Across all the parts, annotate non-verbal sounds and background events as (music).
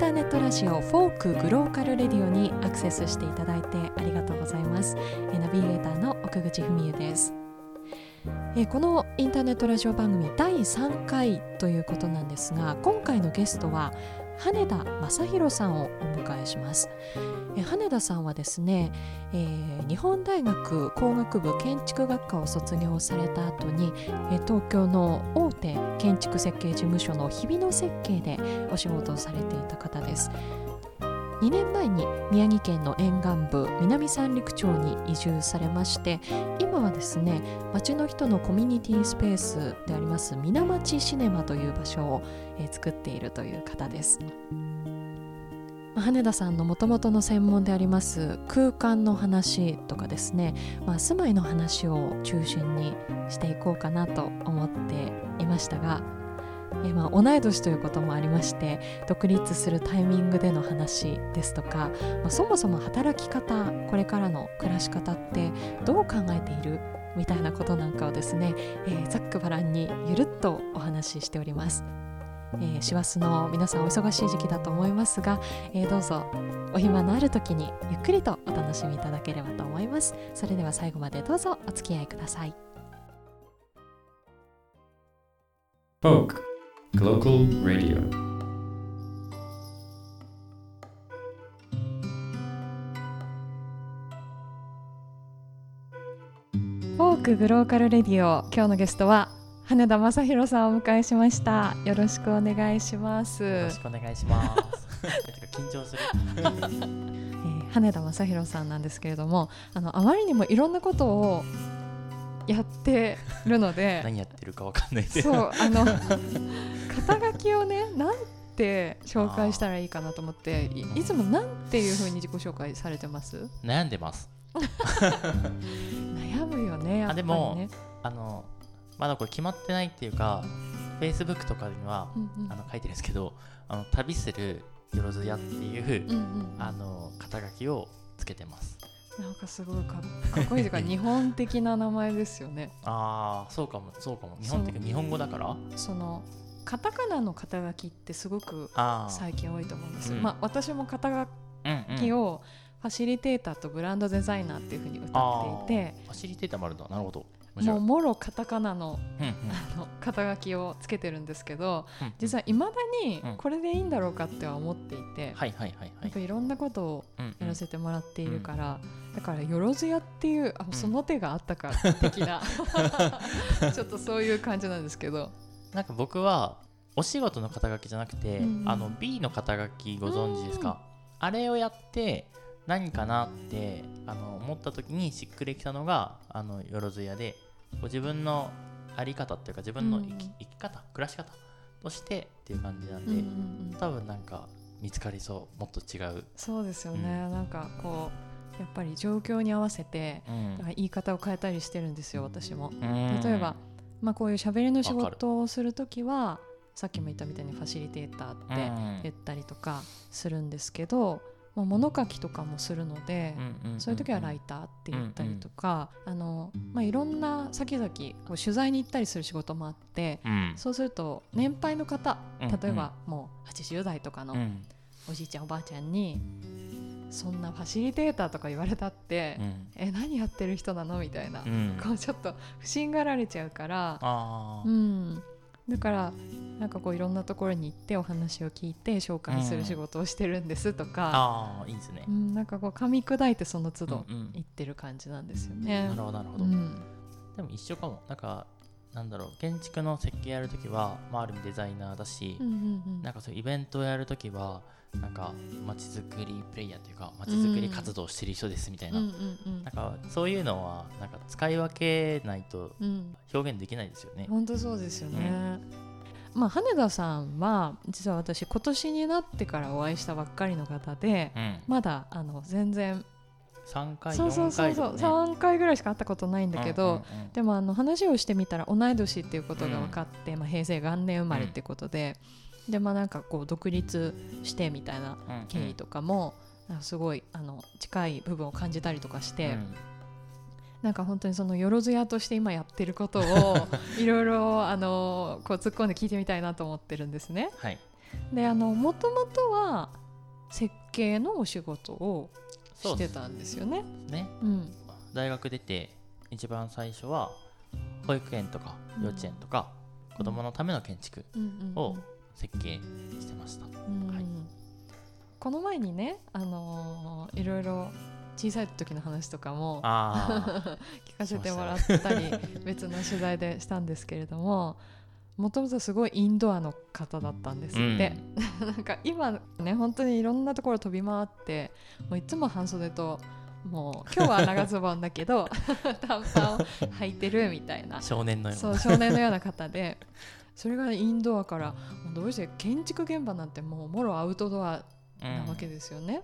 ターネットラジオフォークグローカルレディオにアクセスしていただいてありがとうございます。ナビゲーターの奥口文恵です。えこのインターネットラジオ番組第3回ということなんですが今回のゲストは羽田正弘さんをお迎えします。羽田さんはですね、えー、日本大学工学部建築学科を卒業された後に、え、東京の大手建築設計事務所の日比野設計でお仕事をされていた方です。2年前に宮城県の沿岸部南三陸町に移住されまして今はですね町の人のコミュニティスペースであります水町シネマという場所を、えー、作っているという方です。羽田さんのもともとの専門であります空間の話とかですね、まあ、住まいの話を中心にしていこうかなと思っていましたがえまあ、同い年ということもありまして独立するタイミングでの話ですとか、まあ、そもそも働き方これからの暮らし方ってどう考えているみたいなことなんかをですね、えー、ざっくばらんにゆるっとお話ししております。え師走の皆さんお忙しい時期だと思いますが、えー、どうぞお暇のある時にゆっくりとお楽しみいただければと思います。それでは最後までどうぞお付き合いください。Folk Global Radio. フォークグローカルレディオ。今日のゲストは羽田正弘さんをお迎えしました。よろしくお願いします。よろしくお願いします。(laughs) 緊張する。(laughs) えー、羽田正弘さんなんですけれどもあのあまりにもいろんなことをやってるので。(laughs) 何やってるかわかんないそうあの肩書きをねなんて紹介したらいいかなと思っていいつもなんていうふうに自己紹介されてます？悩んでます。悩むよねあでもあのまだこれ決まってないっていうか Facebook とかには、うんうん、あの書いてるんですけどあの旅するよろずやっていう、うんうん、あの肩書きをつけてます。なんかすごいかっこいいというか (laughs) 日本的な名前ですよね。ああそうかもそうかも。日本的日本語だから？そのカタカナの肩書きってすごく最近多いと思うんですよ、うん、まあ私も肩書きをファシリテーターとブランドデザイナーっていうふうに歌っていてファシリテーターもあるんだ。なるほど。もうもろカタカナの,、あの肩書きをつけてるんですけど、実はいまだにこれでいいんだろうかっては思っていて、はいはいはいはい、いろんなことをやらせてもらっているから、だからよろずやっていうあその手があったか的な (laughs) ちょっとそういう感じなんですけどなんか僕はお仕事の肩書きじゃなくて、うん。あの B の肩書きご存知ですか、あれをやって何かなってあの思った時にしっくりきたのがあのよろずやでご自分の在り方っていうか自分の生きうん、生き方暮らし方としてっていう感じなんで、うんうんうん、多分なんか見つかりそうもっと違う。そうですよね、うん、なんかこうやっぱり状況に合わせて、うん、言い方を変えたりしてるんですよ私も、例えば、まあ、こういう喋りの仕事をする時はさっきも言ったみたいにファシリテーターって言ったりとかするんですけど、まあ、物書きとかもするので、そういう時はライターって言ったりとか、あのまあ、いろんな先々こう取材に行ったりする仕事もあって、うん、そうすると年配の方例えばもう80代とかのおじいちゃんおばあちゃんにそんなファシリテーターとか言われたって、うん、え何やってる人なの？みたいな、うん、こうちょっと不審がられちゃうから、うん、だからなんかこういろんなところに行ってお話を聞いて紹介する仕事をしてるんですとか、うん、あいいですね、うん、なんかこう噛み砕いてその都度言ってる感じなんですよね。なるほどなるほど、うん、でも一緒かも。なんかなんだろう建築の設計やるときは、まあ、ある意味デザイナーだし、うんうんうん、なんかそういうイベントをやるときはなんかまちづくりプレイヤーというかまちづくり活動してる人ですみたいな。うんうんうん、なんかそういうのはなんか使い分けないと表現できないですよね。本当そうですよね、まあ、羽田さんは実は私今年になってからお会いしたばっかりの方で、うん、まだあの全然3回そうそうそうそう、ね、3回ぐらいしか会ったことないんだけど、うんうんうん、でもあの話をしてみたら同い年っていうことが分かって、うん、まあ、平成元年生まれってことで、うん、でまあなんかこう独立してみたいな経緯とかも、うんうん、すごいあの近い部分を感じたりとかして。うん。なんか本当にそのよろずやとして今やってることを (laughs) いろいろあのこう突っ込んで聞いてみたいなと思ってるんですね。はい、であのもともとは設計のお仕事をしてたんですよね。ね。うん。大学出て一番最初は保育園とか幼稚園とか、子供のための建築を設計してました、うんはい。この前にね、あのーいろいろ小さい時の話とかもあ (laughs) 聞かせてもらったり (laughs) 別の取材でしたんですけれどももともとすごいインドアの方だったんですあって、なんか今ね本当にいろんなところ飛び回ってもういつも半袖ともう今日は長ズボンだけど (laughs) 短パンを履いてるみたいな。少年のような。そう少年のような方で。それがインドアからもうどうして建築現場なんてもうもろアウトドアなわけうんですよね、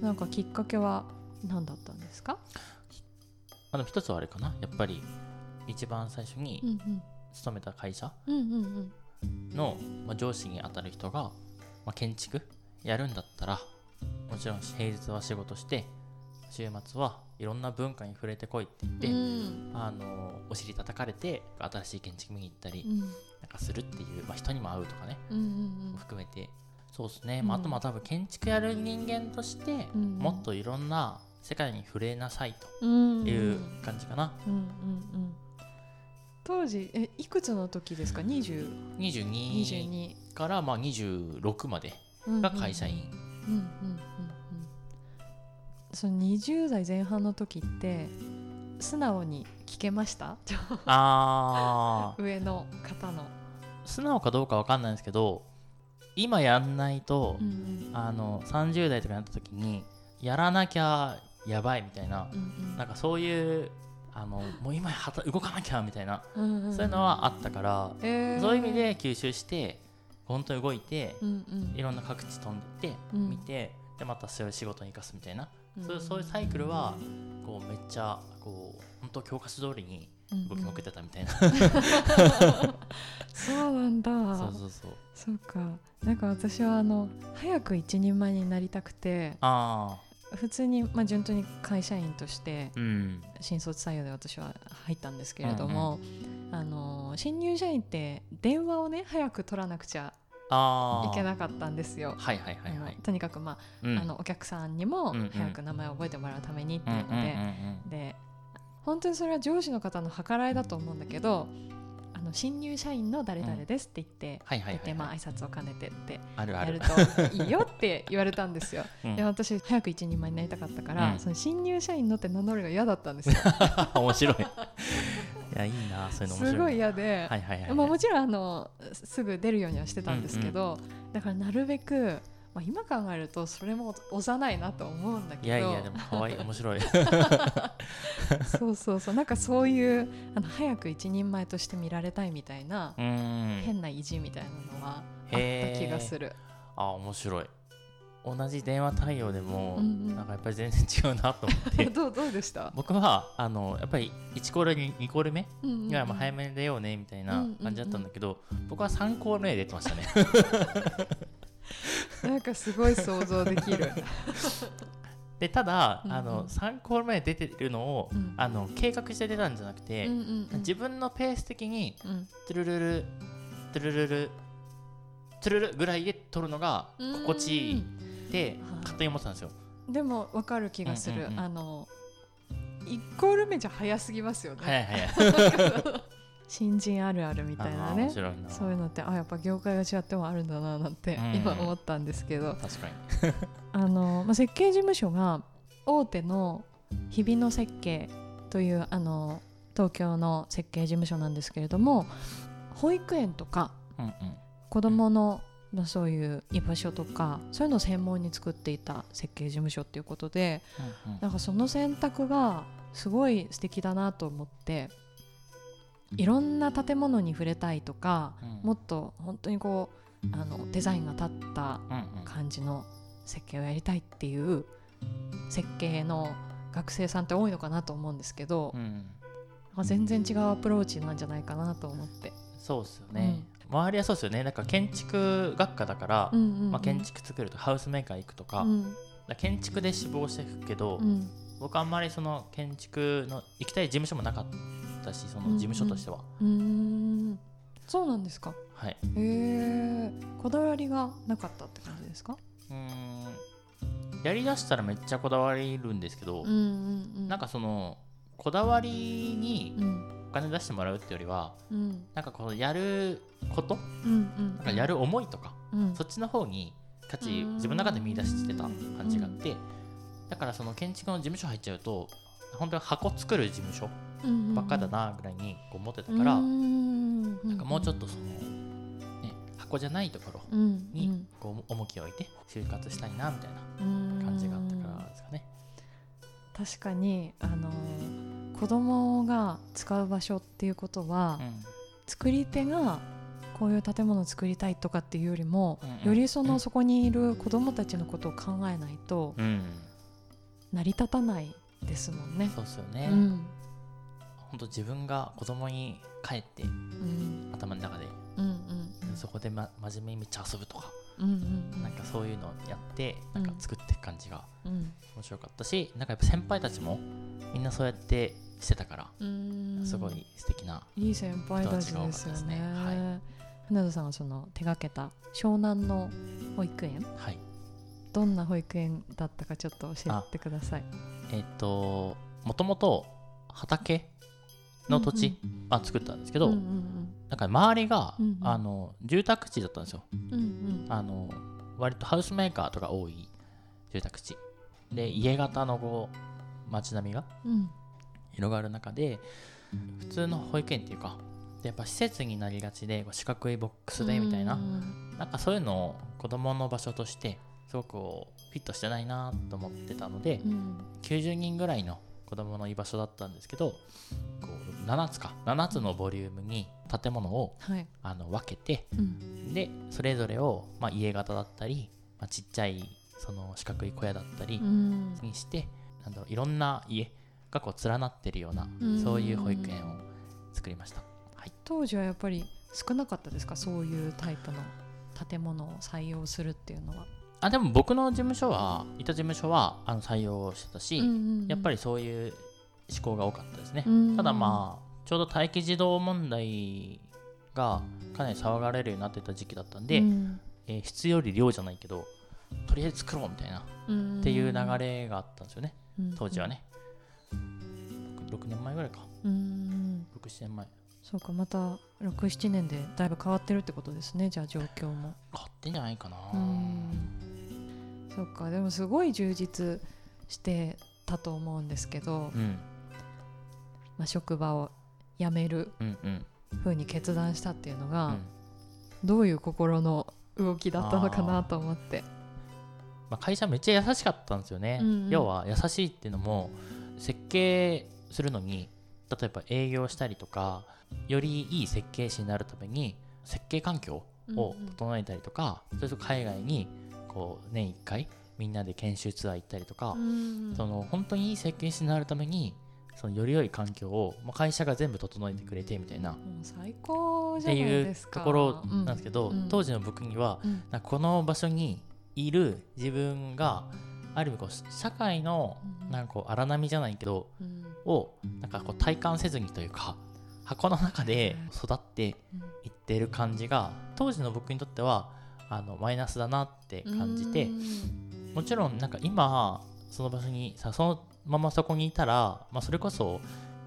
なんかきっかけは何だったんですか、あの一つはあれかなやっぱり一番最初にうん勤めた会社の、まあ、上司に当たる人が、まあ、建築やるんだったらもちろん平日は仕事して週末はいろんな文化に触れてこいって言って、うん。あのお尻叩かれて新しい建築見に行ったり、うん。なんかするっていう、まあ、人にも会うとかね含めて。そうですね、まあ、うん。あとまあ多分建築やる人間として、うん。もっといろんな世界に触れなさいうん。という感じかな、うんうんうん当時えいくつの時ですか？20 22 22からまあ26までが会社員、うんうんうん。うんその20代前半の時って素直に聞けました？(laughs) あー。上の方の、素直かどうかわかんないんですけど今やんないと、うんあの30代とかになった時にやらなきゃやばいみたいな、うん。なんかそういうあのもう今はた動かなきゃみたいな、うんうん。うんそういうのはあったから、えー。そういう意味で吸収して本当に動いて、うんうん。いろんな各地飛んでって、うん。見てでまたそれを仕事に生かすみたいな、うんそういうそういうサイクルはこうめっちゃこう本当教科書通りに動きまくってたみたいな、(laughs) そうなんだ。そうそうそう。そうか。なんか私はあの早く一人前になりたくて。ああ普通に、まあ、順当に会社員としてうん。新卒採用で私は入ったんですけれども、あの新入社員って電話をね早く取らなくちゃいけなかったんですよ。はいはいはいはい。とにかく、まあうん。あのお客さんにもうんうん早く名前を覚えてもらうためにっていうのうんうんうんで、で本当にそれは上司の方の計らいだと思うんだけどあの新入社員の誰々ですって言って、はいはいはいはい。挨拶を兼ねてってあるある。やるといいよって言われたんですよ。うん。で私早く一人前になりたかったから、うん。その新入社員のって名乗るのが嫌だったんですよ。(laughs) 面白い。いやいいなそういうの面白い。すごい嫌で、はいはいはいまあ、もちろんあのすすぐ出るようにはしてたんですけど、だからなるべく、まあ、今考えるとそれも幼いなと思うんだけど。いやいやでも可愛い面白い。そうそうそうなんかそういうあの早く一人前として見られたいみたいな、変な意地みたいなのはあった気がする。あ面白い。同じ電話対応でも、うんうん。なんかやっぱり全然違うなと思って。(laughs) どうどうでした、僕はあのやっぱり1コールに2コール目うんうんうん。早めに出ようねみたいなうんうんうん。感じだったんだけど、僕は3コール目で出てましたね (laughs) (laughs) なんかすごい想像できる。(laughs) でただ、うんうん。あの3コール目で出てるのを、うん。あの計画して出たんじゃなくて、うんうんうん。自分のペース的にうん。トゥルルルトゥルルルトゥルルぐらいで撮るのが心地いいってうん勝手に思ってたんですよ。でも分かる気がする、うんうんうんあの1コール目じゃ早すぎますよね、早い早い。(laughs) 新人あるあるみたいなね。そういうのってあやっぱ業界が違ってもあるんだななんてうん今思ったんですけど、確かに。(laughs) あの、まあ、設計事務所が大手の日比野設計というあの東京の設計事務所なんですけれども保育園とかうんうん。子どものまあそういう居場所とかそういうのを専門に作っていた設計事務所っていうことでうんうんなんかその選択がすごい素敵だなと思っていろんな建物に触れたいとか、うん。もっと本当にこうあのデザインが立ったうんうん。感じの設計をやりたいっていう設計の学生さんって多いのかなと思うんですけど、うん。全然違うアプローチなんじゃないかなと思って。そうですよね。周りはそうですよね。なんか建築学科だから、うんうんうん。まあ、建築作るとかハウスメーカー行くとか,、うん。建築で志望していくけど、うん。僕あんまりその建築の行きたい事務所もなかったしその事務所としては、うーん。そうなんですか？ははい。へえこだわりがなかったって感じですか？うーん。やりだしたらめっちゃこだわりるんですけど、うんうんうん。なんかそのこだわりにうん。お金出してもらうってよりはうん。なんかこのやること？うんうん。なんかやる思いとか、うん。そっちの方に価値うん。自分の中で見出してた感じがあって、だからその建築の事務所入っちゃうと本当に箱作る事務所ばっかだなぐらいにこう思ってたから、うんなんかもうちょっとその、ね、箱じゃないところうんにこう重きを置いて就活したいなみたいな感じがあったからですかね。確かにあの子供が使う場所っていうことは、作り手がこういう建物を作りたいとかっていうよりも、うんうん。よりその、うん。そこにいる子供たちのことを考えないとうん、うん。成り立たないですもんね。そうっすよね。うん。本当自分が子供に帰ってうん。頭の中で、うんうん。そこで、ま、真面目にめっちゃ遊ぶとか、うんうんなんかそういうのをやってなんか作っていく感じがうん。面白かったし、なんかやっぱ先輩たちもみんなそうやってしてたから、うん。すごい素敵な、いい先輩たちですよね。ね。は船田さんがその手掛けた湘南の保育園？はい。どんな保育園だったかちょっと教えてください。えっ、ともともと畑の土地、あ作ったんですけど、うんうんなんか周りが、うんうん。あの住宅地だったんですよ。うんうんあの割とハウスメーカーとか多い住宅地。で家型のこう街並みがうん。広がる中で普通の保育園っていうかでやっぱ施設になりがちでこう四角いボックスでみたいな、うん。なんかそういうのを子供の場所としてすごくフィットしてないなと思ってたので、うん90人ぐらいの子供の居場所だったんですけどこう7つか7つのボリュームに建物をはい。あの分けてうんでそれぞれを、まあ、家型だったり、まあ、ちっちゃいその四角い小屋だったりうんにして、なんだろういろんな家がこう連なってるようなうんそういう保育園を作りました。はい、当時はやっぱり少なかったですか？そういうタイプの建物を採用するっていうのは。あでも僕の事務所はいた事務所はあの採用してたし、やっぱり、りそういう思考が多かったですね。うんただまあちょうど待機児童問題がかなり騒がれるようになってた時期だったんで、うん。えー質より量じゃないけどとりあえず作ろうみたいなっうん。ていう流れがあったんですよね、うん当時はね。6, 年前ぐらいか。うん67年前。そうかまた67年でだいぶ変わってるってことですねじゃあ状況も。買ってんじゃないかな。うんそうか。でもすごい充実してたと思うんですけど、うん。まあ、職場を辞めるうんうん。ふうに決断したっていうのが、うん。どういう心の動きだったのかなと思って。まあ、会社めっちゃ優しかったんですよね、うんうん。要は優しいっていうのも設計するのに例えば営業したりとかよりいい設計士になるために設計環境を整えたりとか、それと海外にこう年1回みんなで研修ツアー行ったりとか、うん。その本当にいい設計士になるためにそのより良い環境を、まあ、会社が全部整えてくれてみたいなっもう最高じてゃないいうですか。ところなんですけど、うん。当時の僕にはうん。なこの場所にいる自分がある意味こう社会のうん。なんかこう荒波じゃないけどうん。をなんかこう体感せずにというか箱の中で育っていってる感じが当時の僕にとってはあのマイナスだなって感じてうんもちろんなんか今その場所にさそのままそこにいたら、まあ、それこそ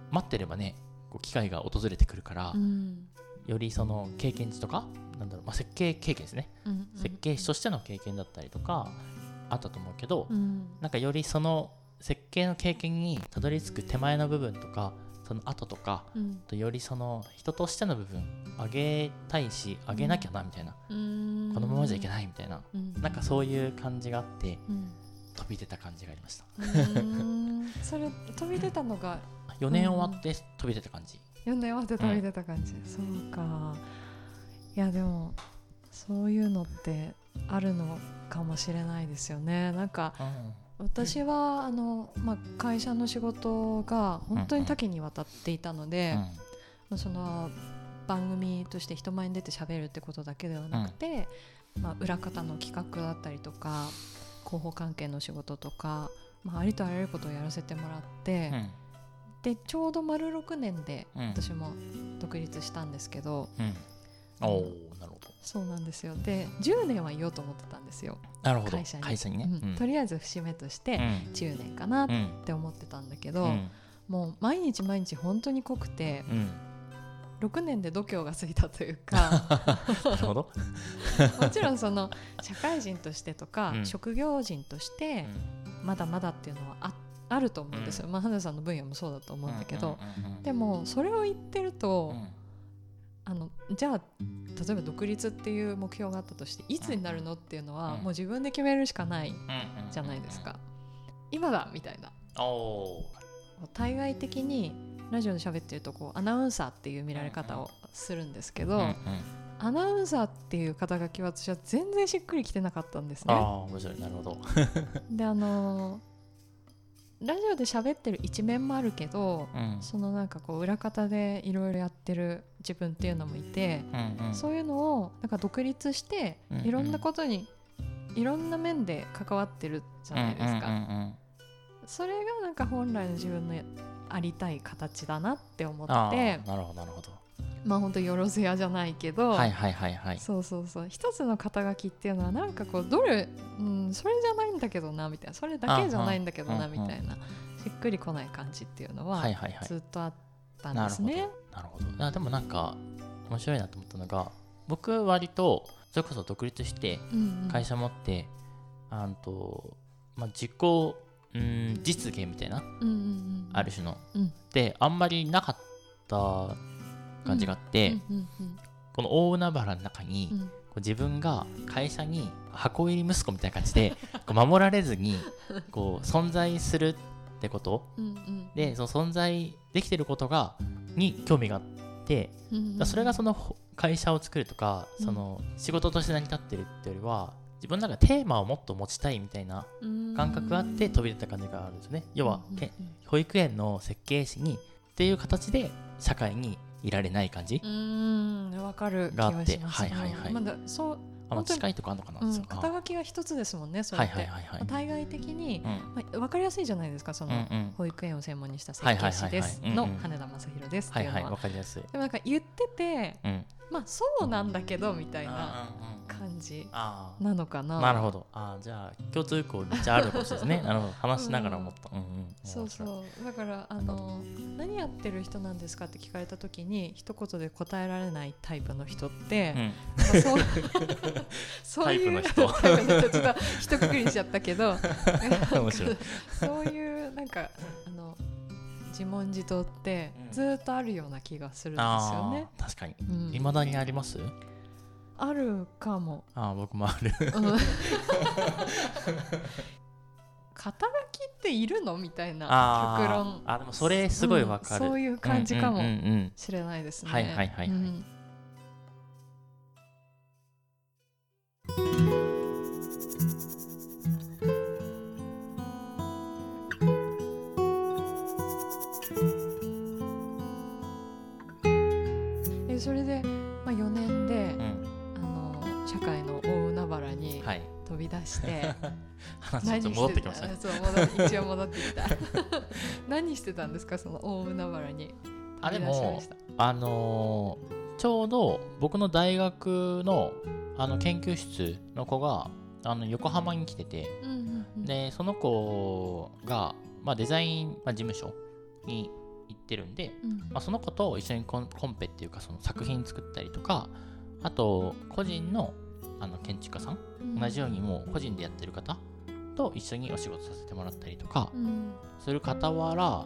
待ってればねこう機会が訪れてくるから、うん。よりその経験値とかなんだろう、まあ、設計経験ですね。うん設計士としての経験だったりとかあったと思うけど、うん。なんかよりその設計の経験にたどり着く手前の部分とかその後とかうん。とよりその人としての部分上げたいし上げなきゃなみたいな、うん。このままじゃいけないみたいな、うん。なんかそういう感じがあってうん飛び出た感じがありました。うん。それ飛び出たのが (laughs) 4年終わって飛び出た感じ、4年終わって飛び出た感じ、そうか。いやでもそういうのってあるのかもしれないですよね。なんか私はあの、まあ、会社の仕事が本当に多岐にわたっていたので、まあその番組として人前に出て喋るってことだけではなくて、まあ、裏方の企画だったりとか広報関係の仕事とか、まあ、ありとあらゆることをやらせてもらって、うん。でちょうど丸6年でうん。私も独立したんですけど、うん。おおなるほど。そうなんですよ。で10年はいようと思ってたんですよ。なるほど。会社に。ね、うん。とりあえず節目としてうん。10年かなっうんて思ってたんだけど、うん。もう毎日毎日本当に濃くてうん6年で度胸がついたというか。(laughs) もちろんその社会人としてとか、うん。職業人としてまだまだっていうのはああると思うんですよ、まあ花さんの分野もそうだと思うんだけど、うんうんうんうんでもそれを言ってると、うん。あのじゃあ例えば独立っていう目標があったとしていつになるのっていうのは、うん。もう自分で決めるしかないうんうんじゃないですか、今だみたいな。対外的にラジオで喋ってるとこうアナウンサーっていう見られ方をするんですけど、うんうん。アナウンサーっていう肩書きは私は全然しっくりきてなかったんですね。ああ面白い。なるほど。であのーラジオで喋ってる一面もあるけどうん。そのなんかこう裏方でいろいろやってる自分っていうのもいて、うんうん。そういうのをなんか独立していろんなことにいろんな面で関わってるじゃないですか。うんうんうんうんそれがなんか本来の自分のありたい形だなって思あってーなるほどなるほど。まあ本当よろずやじゃないけど、はいはいはいはい。そうそうそう。一つの肩書きっていうのはなんかこうどれ、うん、それじゃないんだけどなみたいな。それだけじゃないんだけどなあみたいな。しっくりこない感じっていうのはずっとあったんなるほどですね。なるほど。あでもなんか面白いなと思ったのが僕割とそれこそ独立してうんうん。会社持って、あんとまあ、自己うん実現みたいなうんうんうん。ある種の、うん。であんまりなかった感じがあって、うんうんうん。この大海原の中に、うん。こう自分が会社に箱入り息子みたいな感じで (laughs) 守られずにこう存在するってこと？うんうんでその存在できてることがに興味があってうんうんそれがそのほ会社を作るとかうん。その仕事として成り立ってるっていうよりは自分の中でテーマをもっと持ちたいみたいな感覚があって飛び出た感じがあるんですよね。要はけ保育園の設計士にっていう形で社会にいられない感じわかる気があってはいはいはい。まだそう、あ近いとこあるのかな肩書きが一つですもんねそれはいって、はいはいはいまあ対外的に、うん。まあ、分かりやすいじゃないですかその、うんうん。保育園を専門にした設計士です。の羽田正宏ですってはいいうのは,、はいわかりやすい。でもなんか言っててうん。まあそうなんだけどみたいな感じあなのかな。ーなるほど。あーじゃあ共通項めっちゃあるかもしれないですね。(laughs) なるほど。話しながら思った。うんうん。そうそう。だからあの何やってる人なんですかって聞かれた時に一言で答えられないタイプの人って、うん。そう (laughs) そういうタイプの人。(laughs) タイプの人ちょっと一括りにしちゃったけど。面白い。そういうなんかあの自問自答ってうん。ずーっとあるような気がするんですよあね。ー確かに。うん。いまだにあります？あるかも。あー僕もある。うん。(laughs) 肩書きっているの？みたいな極論。あでもそれすごいわかる、うんそういう感じかもしれないですね。はいはいはいはい。うん飛び出して、(laughs) 話ちょっと戻ってきましたね。そう一応戻ってきた。(laughs) 何してたんですかその大海原にあで飛び出しまもした。あのーちょうど僕の大学のあの研究室の子があの横浜に来ててうんうんうん。でその子が、まあ、デザイン、まあ、事務所に行ってるんで、うん。まあ、その子と一緒にコンコンペっていうかその作品作ったりとかあと個人のあの建築家さん同じようにもう個人でやってる方と一緒にお仕事させてもらったりとかうん。する傍ら、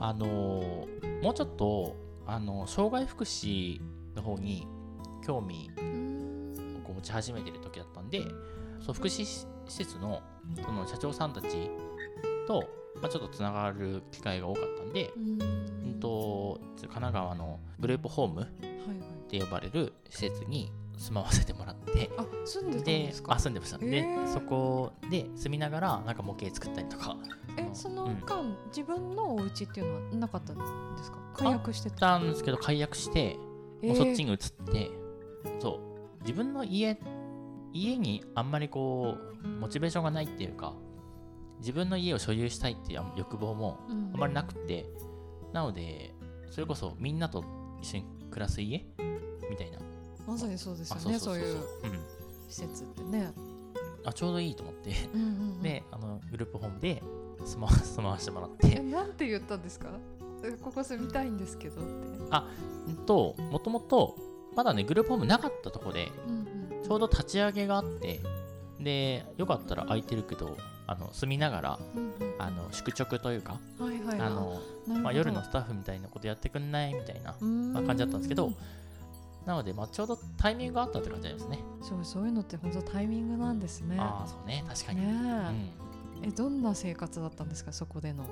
あのーもうちょっと、あの障害福祉の方に興味うん。を持ち始めてる時だったんでそう福祉施設のその社長さんたちと、まあ、ちょっとつながる機会が多かったんで、うん。うんと神奈川のグループホームって呼ばれる施設に住まわせてもらって。あ住んでたんでですか？あ住んでました、へでー。そこで住みながらなんか模型作ったりとか。えそのうん。間、自分のお家っていうのはなかったんですか？解約してあったんですけど解約してもうそっちにに移って、そう。自分の家家にあんまりこうモチベーションがないっていうか自分の家を所有したいっていう欲望もあん。まりなくて、なのでそれこそみんなと一緒に暮らす家みたいなまさにそうですよあねそういううん。施設ってね、あちょうどいいと思って。うんうんうん。であのグループホームで住ま住まわ (laughs) してもらって。えなんて言ったんですか？えここ住みたいんですけどって、うんともともとまだねグループホームなかったとこでうんうん、ちょうど立ち上げがあってでよかったら空いてるけどあの住みながらうんうん。あの宿直というかはいはいはい。あの、まあ、夜のスタッフみたいなことやってくんない？みたいな感じだったんですけどなので、まあ、ちょうどタイミングがあったって感じですね。そうそういうのって本当タイミングなんですね。ああそうね。確かに、うねん、ええどんな生活だったんですかそこでの？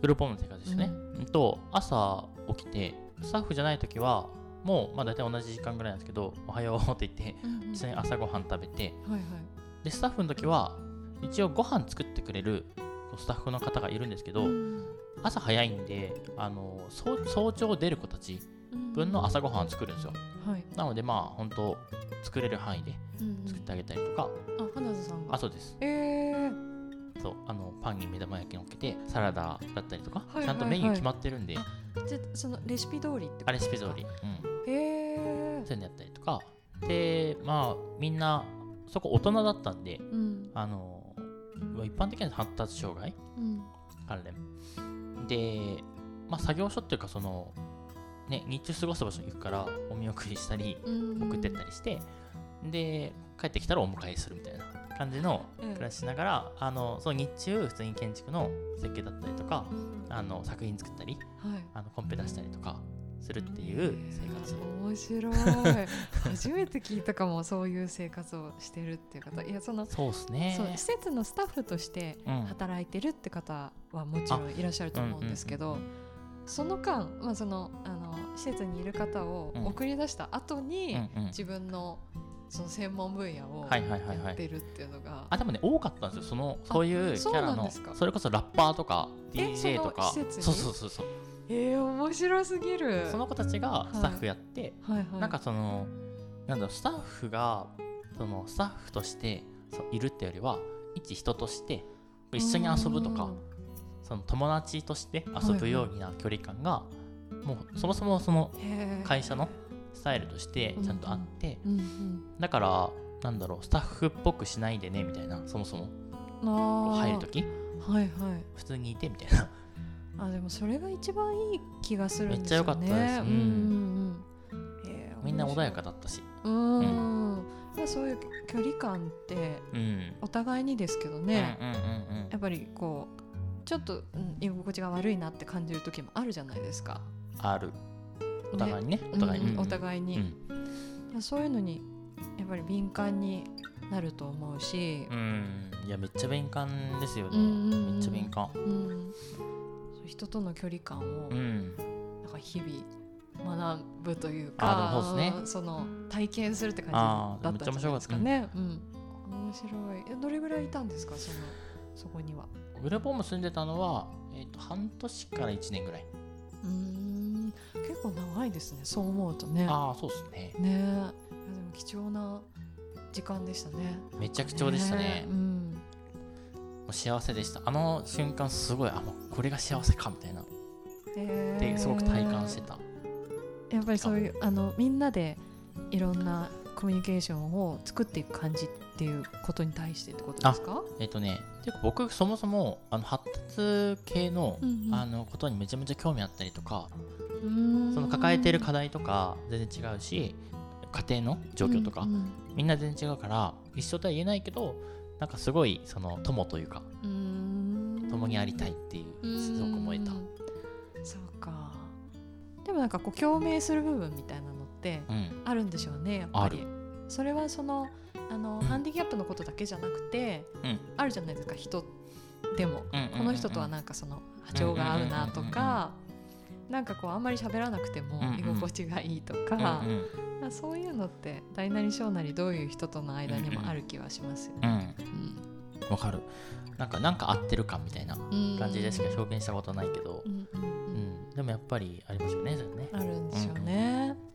グループホームの生活ですね、うん、と朝起きてスタッフじゃない時はもう、まあ、大体同じ時間ぐらいなんですけどおはようって言って一緒に朝ごはん食べて。はいはい。でスタッフの時は一応ご飯作ってくれるスタッフの方がいるんですけど、うん。朝早いんであの早早朝出る子たち分の朝ごはんを作るんですよ。はい。なのでまあ本当作れる範囲でうん作ってあげたりとか、あ花田さんが？あそうです。えー、そうあのパンに目玉焼き乗っけてサラダだったりとか、はいちゃんとメニュー決まってるんで、あじゃあそのレシピ通りってことあレシピ通り、うん、へえそういうのやったりとか。でまあみんなそこ大人だったんでうん。あの一般的な発達障害うん。関連。で、まあ、作業所っていうかそのね日中過ごす場所に行くからお見送りしたりうん。送ってったりしてで帰ってきたらお迎えするみたいな感じのうん。暮らししながら、あのその日中普通に建築の設計だったりとかあの作品作ったりはい。あのコンペ出したりとかするっていう生活。えー面白い。(laughs) 初めて聞いたかもそういう生活をしてるっていう方。いやそのそうっすね。そう施設のスタッフとしてうん。働いてるって方はもちろんいらっしゃると思うんですけど、その間、まあ、そのあの施設にいる方をうん。送り出した後に、うんうん。自分のその専門分野をはいはいはいはい。やってるっていうのが、あでもね多かったんですよ。そのそういうキャラのそれこそラッパーとかえ DJ とか。そうそうそうそうえー、面白すぎる。その子たちがスタッフやって、はいはい、なんかそのなんだろうスタッフがそのスタッフとしてそういるってよりは一人として一緒に遊ぶとかその友達として遊ぶような距離感が、もうそもそもその会社のスタイルとしてちゃんとあって、うんうん。だからなんだろうスタッフっぽくしないでねみたいなそもそも。入る時？はいはい。普通にいてみたいな。あでもそれが一番いい気がするんですよね。めっちゃ良かったです。うん。うんうんうん。えーみんな穏やかだったし。うーん、まあそういう距離感ってうん。お互いにですけどうんね、うんうんうん。やっぱりこうちょっと、うん、居心地が悪いなって感じる時もあるじゃないですかある。お互いにね。お互いに、うんお互いに、うん。そういうのにやっぱり敏感になると思うし、うん。いやめっちゃ敏感ですよね、めっちゃ敏感。うん。そう人との距離感を、うん。なんか日々学ぶというかあそうですね。んその体験するってあ感じだったんじゃないですかね。うん、面白い。えどれぐらいいたんですか？そのそこには。グループホーム住んでたのは、えー、と半年から1年ぐらい。うーん結構長いですね。そう思うとね。ああそうですね。ね。いやでも貴重な時間でしたね。めちゃくちゃでしたね。うん。もう幸せでした。あの瞬間すごいあもうこれが幸せかみたいな。へー。ですごく体感してた。やっぱりそういうあのみんなでいろんなコミュニケーションを作っていく感じっていうことに対してってことですか？えっ、とねてか僕そもそもあの発達系の,、うんうん。あのことにめちゃめちゃ興味あったりとかその抱えてる課題とか全然違うし家庭の状況とか、うんみんな全然違うから一緒とは言えないけどなんかすごいその友というか共にありたいっていうすごく思えた。うんそうか。でもなんかこう共鳴する部分みたいなのってうん。あるんでしょうねやっぱり。あそれはそのあのハンディキャップのことだけじゃなくて、うん。あるじゃないですか人でも。うんうんうんうん。この人とはなんかその波長が合うなとかなんかこうあんまり喋らなくてもうんうん。居心地がいいとか、うんうん。まあそういうのって大なり小なりどういう人との間にもある気はしますよね。うん。わかる。なんかなんか合ってるかみたいなうん。感じでしか表現したことないけど。う、んうんううん。ん、でもやっぱりありますよねそれね。あるんでしょうね。Folk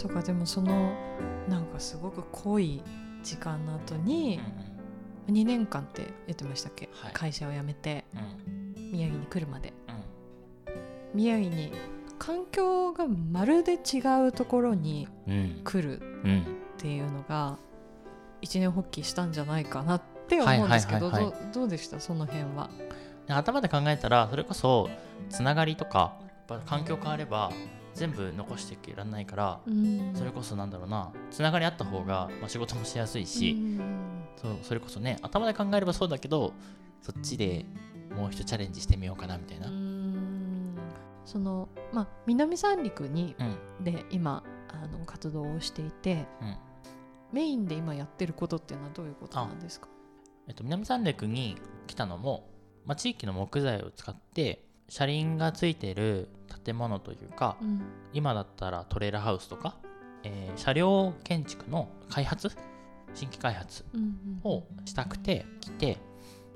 そうかでもそのなんかすごく濃い時間の後にうん2年間って言ってましたっけ、はい。会社を辞めてうん。うん宮城に来るまで。うん。宮城に環境がまるで違うところにうん。来るうんっていうのが一年発起したんじゃないかなって思うんですけどどうでした？その辺は。で頭で考えたらそれこそつながりとかやっぱ環境変われば全部残していけられないからうん。それこそなんだろうなつながりあった方が、まあ、仕事もしやすいし、うん。そうそれこそね頭で考えればそうだけどそっちでもう一チャレンジしてみようかなみたいな、そのまあ南三陸にうん。で今あの活動をしていてうん。メインで今やってることっていうのはどういうことなんですか？えっと、南三陸に来たのも、まあ、地域の木材を使って車輪がついてる建物というかうん。今だったらトレーラーハウスとか、えー車両建築の開発？新規開発うんをしたくて来て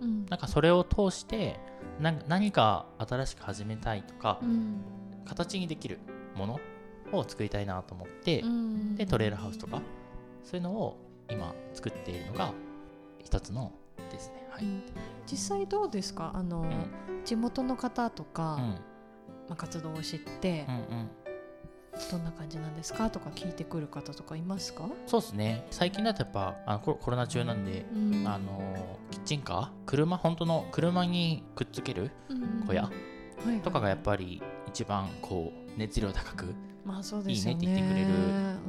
うん。なんかそれを通してな何か新しく始めたいとかうん。形にできるものを作りたいなと思ってうん。でトレーラーハウスとかそういうのを今作っているのが一つのですね。はい、うん。実際どうですか？あの、うん地元の方とか、うん。まあ、活動を知って、うんうん。どんな感じなんですかとか聞いてくる方とかいますか、そうですね。最近だとやっぱあのコロナ中なんで、うんあのキッチンカー？車本当の車にくっつけるうん小屋？はいはい。とかがやっぱり一番こう熱量高くまあそうですよね。いいねって言ってくれ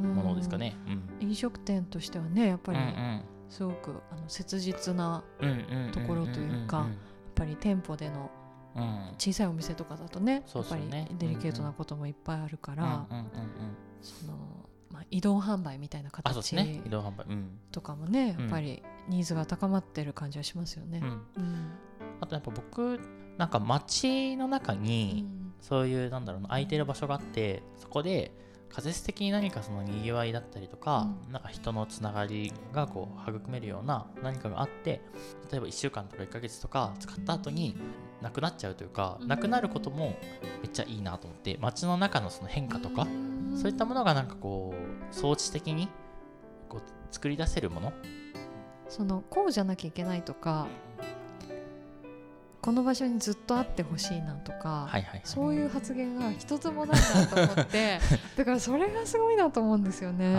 るものですかね。うん。うん飲食店としてはねやっぱりうんすごくあの切実なうんうんうん。ところというかやっぱり店舗でのうん。小さいお店とかだとねそうやっぱりデリケートなこともいっぱいあるから、うんうんそのまあ、移動販売みたいな形ね。移動販売。うん。とかもね、うん。やっぱりニーズが高まってる感じはしますよね。あとやっぱ僕なんか街の中うにん。そういうなんだろうな空いてる場所があってそこで仮説的に何かそのにぎわいだったりとか、うなん。か人のつながりがこう育めるような何かがあって例えば1週間とか1ヶ月とか使った後になくなっちゃうというか、うん。なくなることもめっちゃいいなと思って街の中のその変化とか、うん。そういったものがなんかこう装置的にこう作り出せるもの？そのこうじゃなきゃいけないとかこの場所にずっとあってほしいなとか、はいはいはい。そういう発言が一つもないなと思って (laughs) だからそれがすごいなと思うんですよね。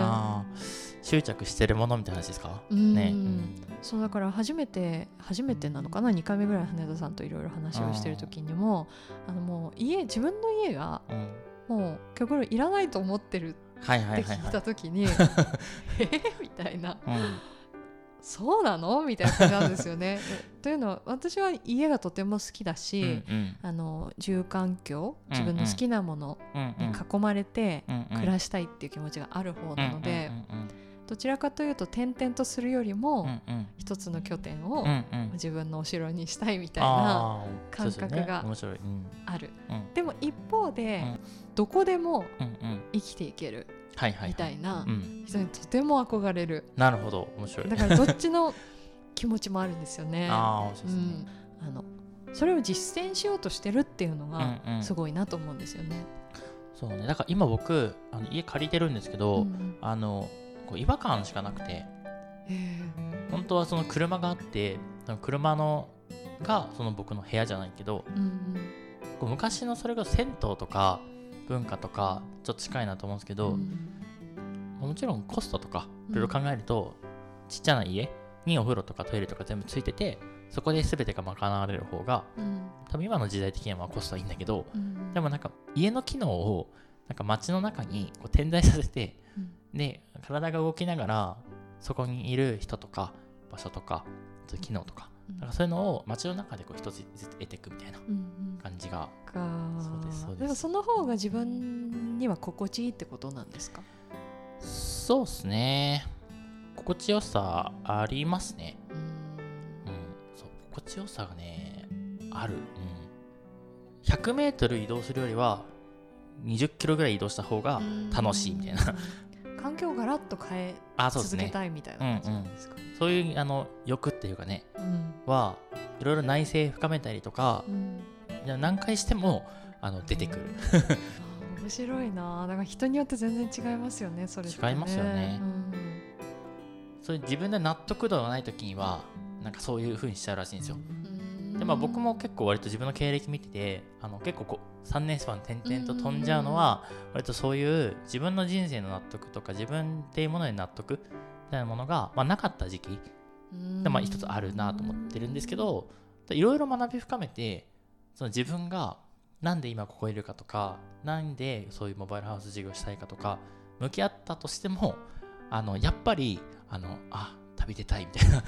執着してるものみたいな話ですか？うん。ね、うん。そうだから初めて初めてなのかな？2回目ぐらい羽田さんといろいろ話をしてる時にもあのもう家自分の家がうん。もう極論いらないと思ってるはいって聞いはいはいはい。た時に (laughs) え？ーみたいな。うん。そうなの？みたいな感じなんですよね。(laughs) というのは私は家がとても好きだし、うんあの住環境うん自分の好きなものうんに囲まれてうんうん。暮らしたいっていう気持ちがある方なので、うんうんどちらかというと転々とするよりも、一つの拠点を自分のお城にしたいみたいな感覚がそうですよね。うん。でも一方で、うん。どこでも生きていけるはいはいみたいなうん。人にとても憧れる。なるほど。面白い。だからどっちの気持ちもあるんですよね。(laughs) あのそれを実践しようとしてるっていうのがすごいなと思うんですよね。そうね。だから今僕あの家借りてるんですけど、うん。あのこう違和感しかなくて。え本当はその車があってその車のがその僕の部屋じゃないけどえうん。こう昔のそれが銭湯とか文化とかちょっと近いなと思うんですけど、うんもちろんコストとかうんいろいろ考えると、ちっちゃな家にお風呂とかトイレとか全部ついててそこで全てが賄われる方がうん。多分今の時代的にはまあコストはいいんだけどうん。でもなんか家の機能をなんか街の中にこう点在させてうん。で体が動きながらそこにいる人とか場所とか機能とかうん。なんかそういうのを街の中でこう一つずつ得ていくみたいなうんうん。感じがか。そうですそうです。でもその方が自分には心地いいってことなんですか？そうっすね。心地よさありますね。うん。うん。そう心地よさがねある、うん、100m 移動するよりは20キロぐらい移動した方が楽しいみたいな。うん環境をガラッと変え続けたいみたいな感じですか？ねそういうあの欲っていうかねうん。はいろいろ内省深めたりとかうん。何回してもあの出てくる。あ (laughs) ー面白いな。だから人によって全然違いますよねそれって違いますよね。うん。そういう自分で納得度がない時にはなんかそういう風にしちゃうらしいんですよ。うんでまあ僕も結構割と自分の経歴見ててあの結構こう3年スパン点々と飛んじゃうのは割とそういう自分の人生の納得とか自分っていうものに納得みたいなものが、まあ、なかった時期。うん。でまあ一つあるなと思ってるんですけどいろいろ学び深めてその自分がなんで今ここにいるかとかなんでそういうモバイルハウス事業したいかとか向き合ったとしてもあのやっぱりあのあ旅出たいみたいな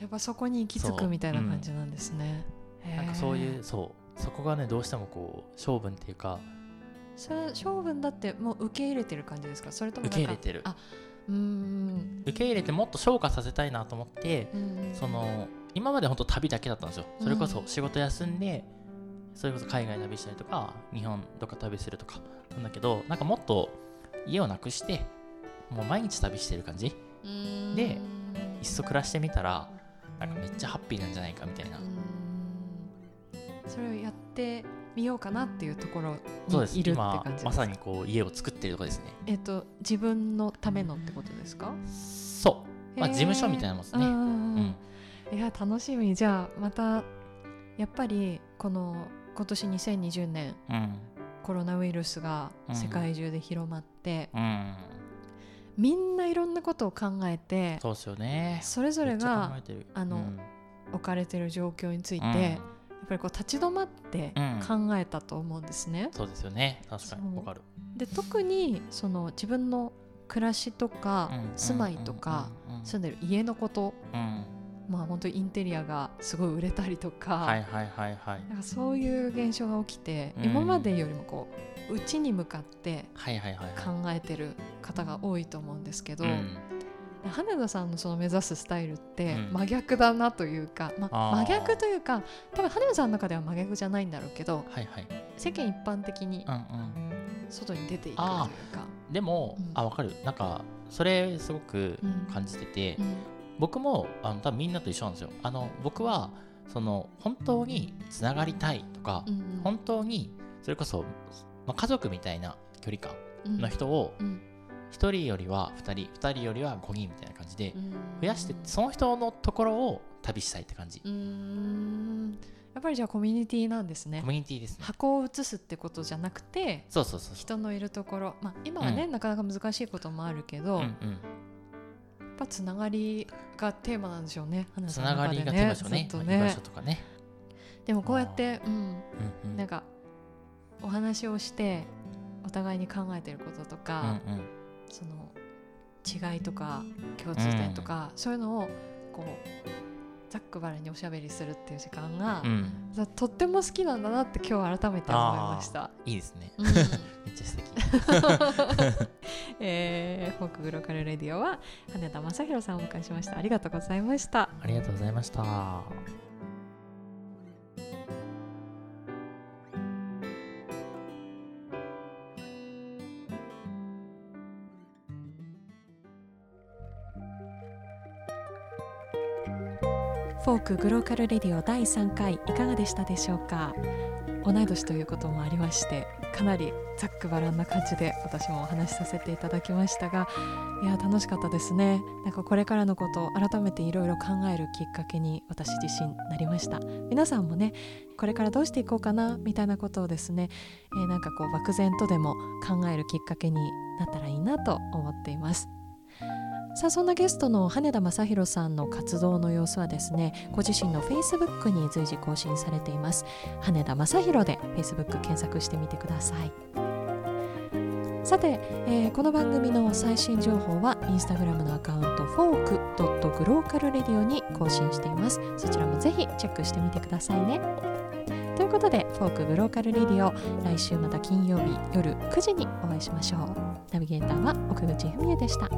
やっぱそこに行き着くみたいな感じなんですね、へーなんかそういうそう。そこがねどうしてもこう性分っていうかそれ性分だってもう受け入れてる感じですか？それとも受け入れてる。あうーん。受け入れてもっと昇華させたいなと思ってうんその今まで本当旅だけだったんですよ。それこうん。そ仕事休んでそれこそ海外旅したりとか日本どっか旅するとかなんだけどなんかもっと家をなくしてもう毎日旅してる感じ。うん。でいっそ暮らしてみたらなんかめっちゃハッピーなんじゃないかみたいな。うん。それをやってみようかなっていうところにいるって今感じですまさにこう家を作ってるとこですね。えっ、と自分のためのってことですか？そう。まあ事務所みたいなもんですね。うんいや楽しみ。じゃあまたやっぱりこの今年2020年うん。コロナウイルスが世界中で広まって、うんみんないろんなことを考えてそうですよね。それぞれがあのうん。置かれてる状況について、うん。やっぱりこう立ち止まってうん。考えたと思うんですね。そうですよね。確かに。わかる。で特にその自分の暮らしとかうん。住まいとかうん。うん。うん。住んでる家のことうん。まあ本当にインテリアがすごい売れたりとか,、はいはいはいはい。なんかそういう現象が起きて、うん。今までよりもこう内に向かって考えてる方が多いと思うんですけど、うん。羽田さんのその目指すスタイルってうん。真逆だなというか、まあー。真逆というか多分羽田さんの中では真逆じゃないんだろうけどはいはい。世間一般的にうんうん。外に出ていくというあか。でも、うん。あわかる。なんかそれすごくうん。感じてて、うん。僕もあの多分みんなと一緒なんですよ。あの僕はその本当につながりたいとか、うん。本当にそれこそ、まあ、家族みたいな距離感うん。の人をうん。1人よりは2人2人よりは5人みたいな感じでうん。増やしてその人のところを旅したいって感じ、やっぱりじゃあコミュニティなんですね。コミュニティですね。箱を移すってことじゃなくてそうそうそう人のいるところ、まあ、今はね、うなかなか難しいこともあるけど、うんやうん。っぱつながりがテーマなんでしょうね花つながりがテーマでしょうね。ずっとまあ居場ね所とかね、でもこうやって、うん、うんうん、なんかお話をしてお互いに考えてることとうんか、うん。その違いとか共通点とか、そういうのをこうざっくばらんにおしゃべりするっていう時間が、うん。さとっても好きなんだなって今日改めて思いました。いいですね。うん。(laughs) めっちゃ素敵。(laughs) えー、フォークグローカルレディオは羽田正宏さんをお迎えしました。ありがとうございました。ありがとうございましたフォークグローカルレディオ第3回いかがでしたでしょうか？同い年ということもありましてかなりざっくばらんな感じで私もお話しさせていただきましたがいや楽しかったですね。なんかこれからのことを改めていろいろ考えるきっかけに私自身なりました。皆さんもねこれからどうしていこうかな？みたいなことをですね、えーなんかこう漠然とでも考えるきっかけになったらいいなと思っています。さあそんなゲストの羽田正宏さんの活動の様子はですねご自身の Facebook に随時更新されています。羽田正宏で Facebook 検索してみてください。さて、えーこの番組の最新情報はインスタグラムのアカウント fork.glocalradio に更新しています。そちらもぜひチェックしてみてくださいね。ということでフォークグローカルレディオ来週また金曜日夜9時にお会いしましょう。ナビゲーターは奥口文也でした。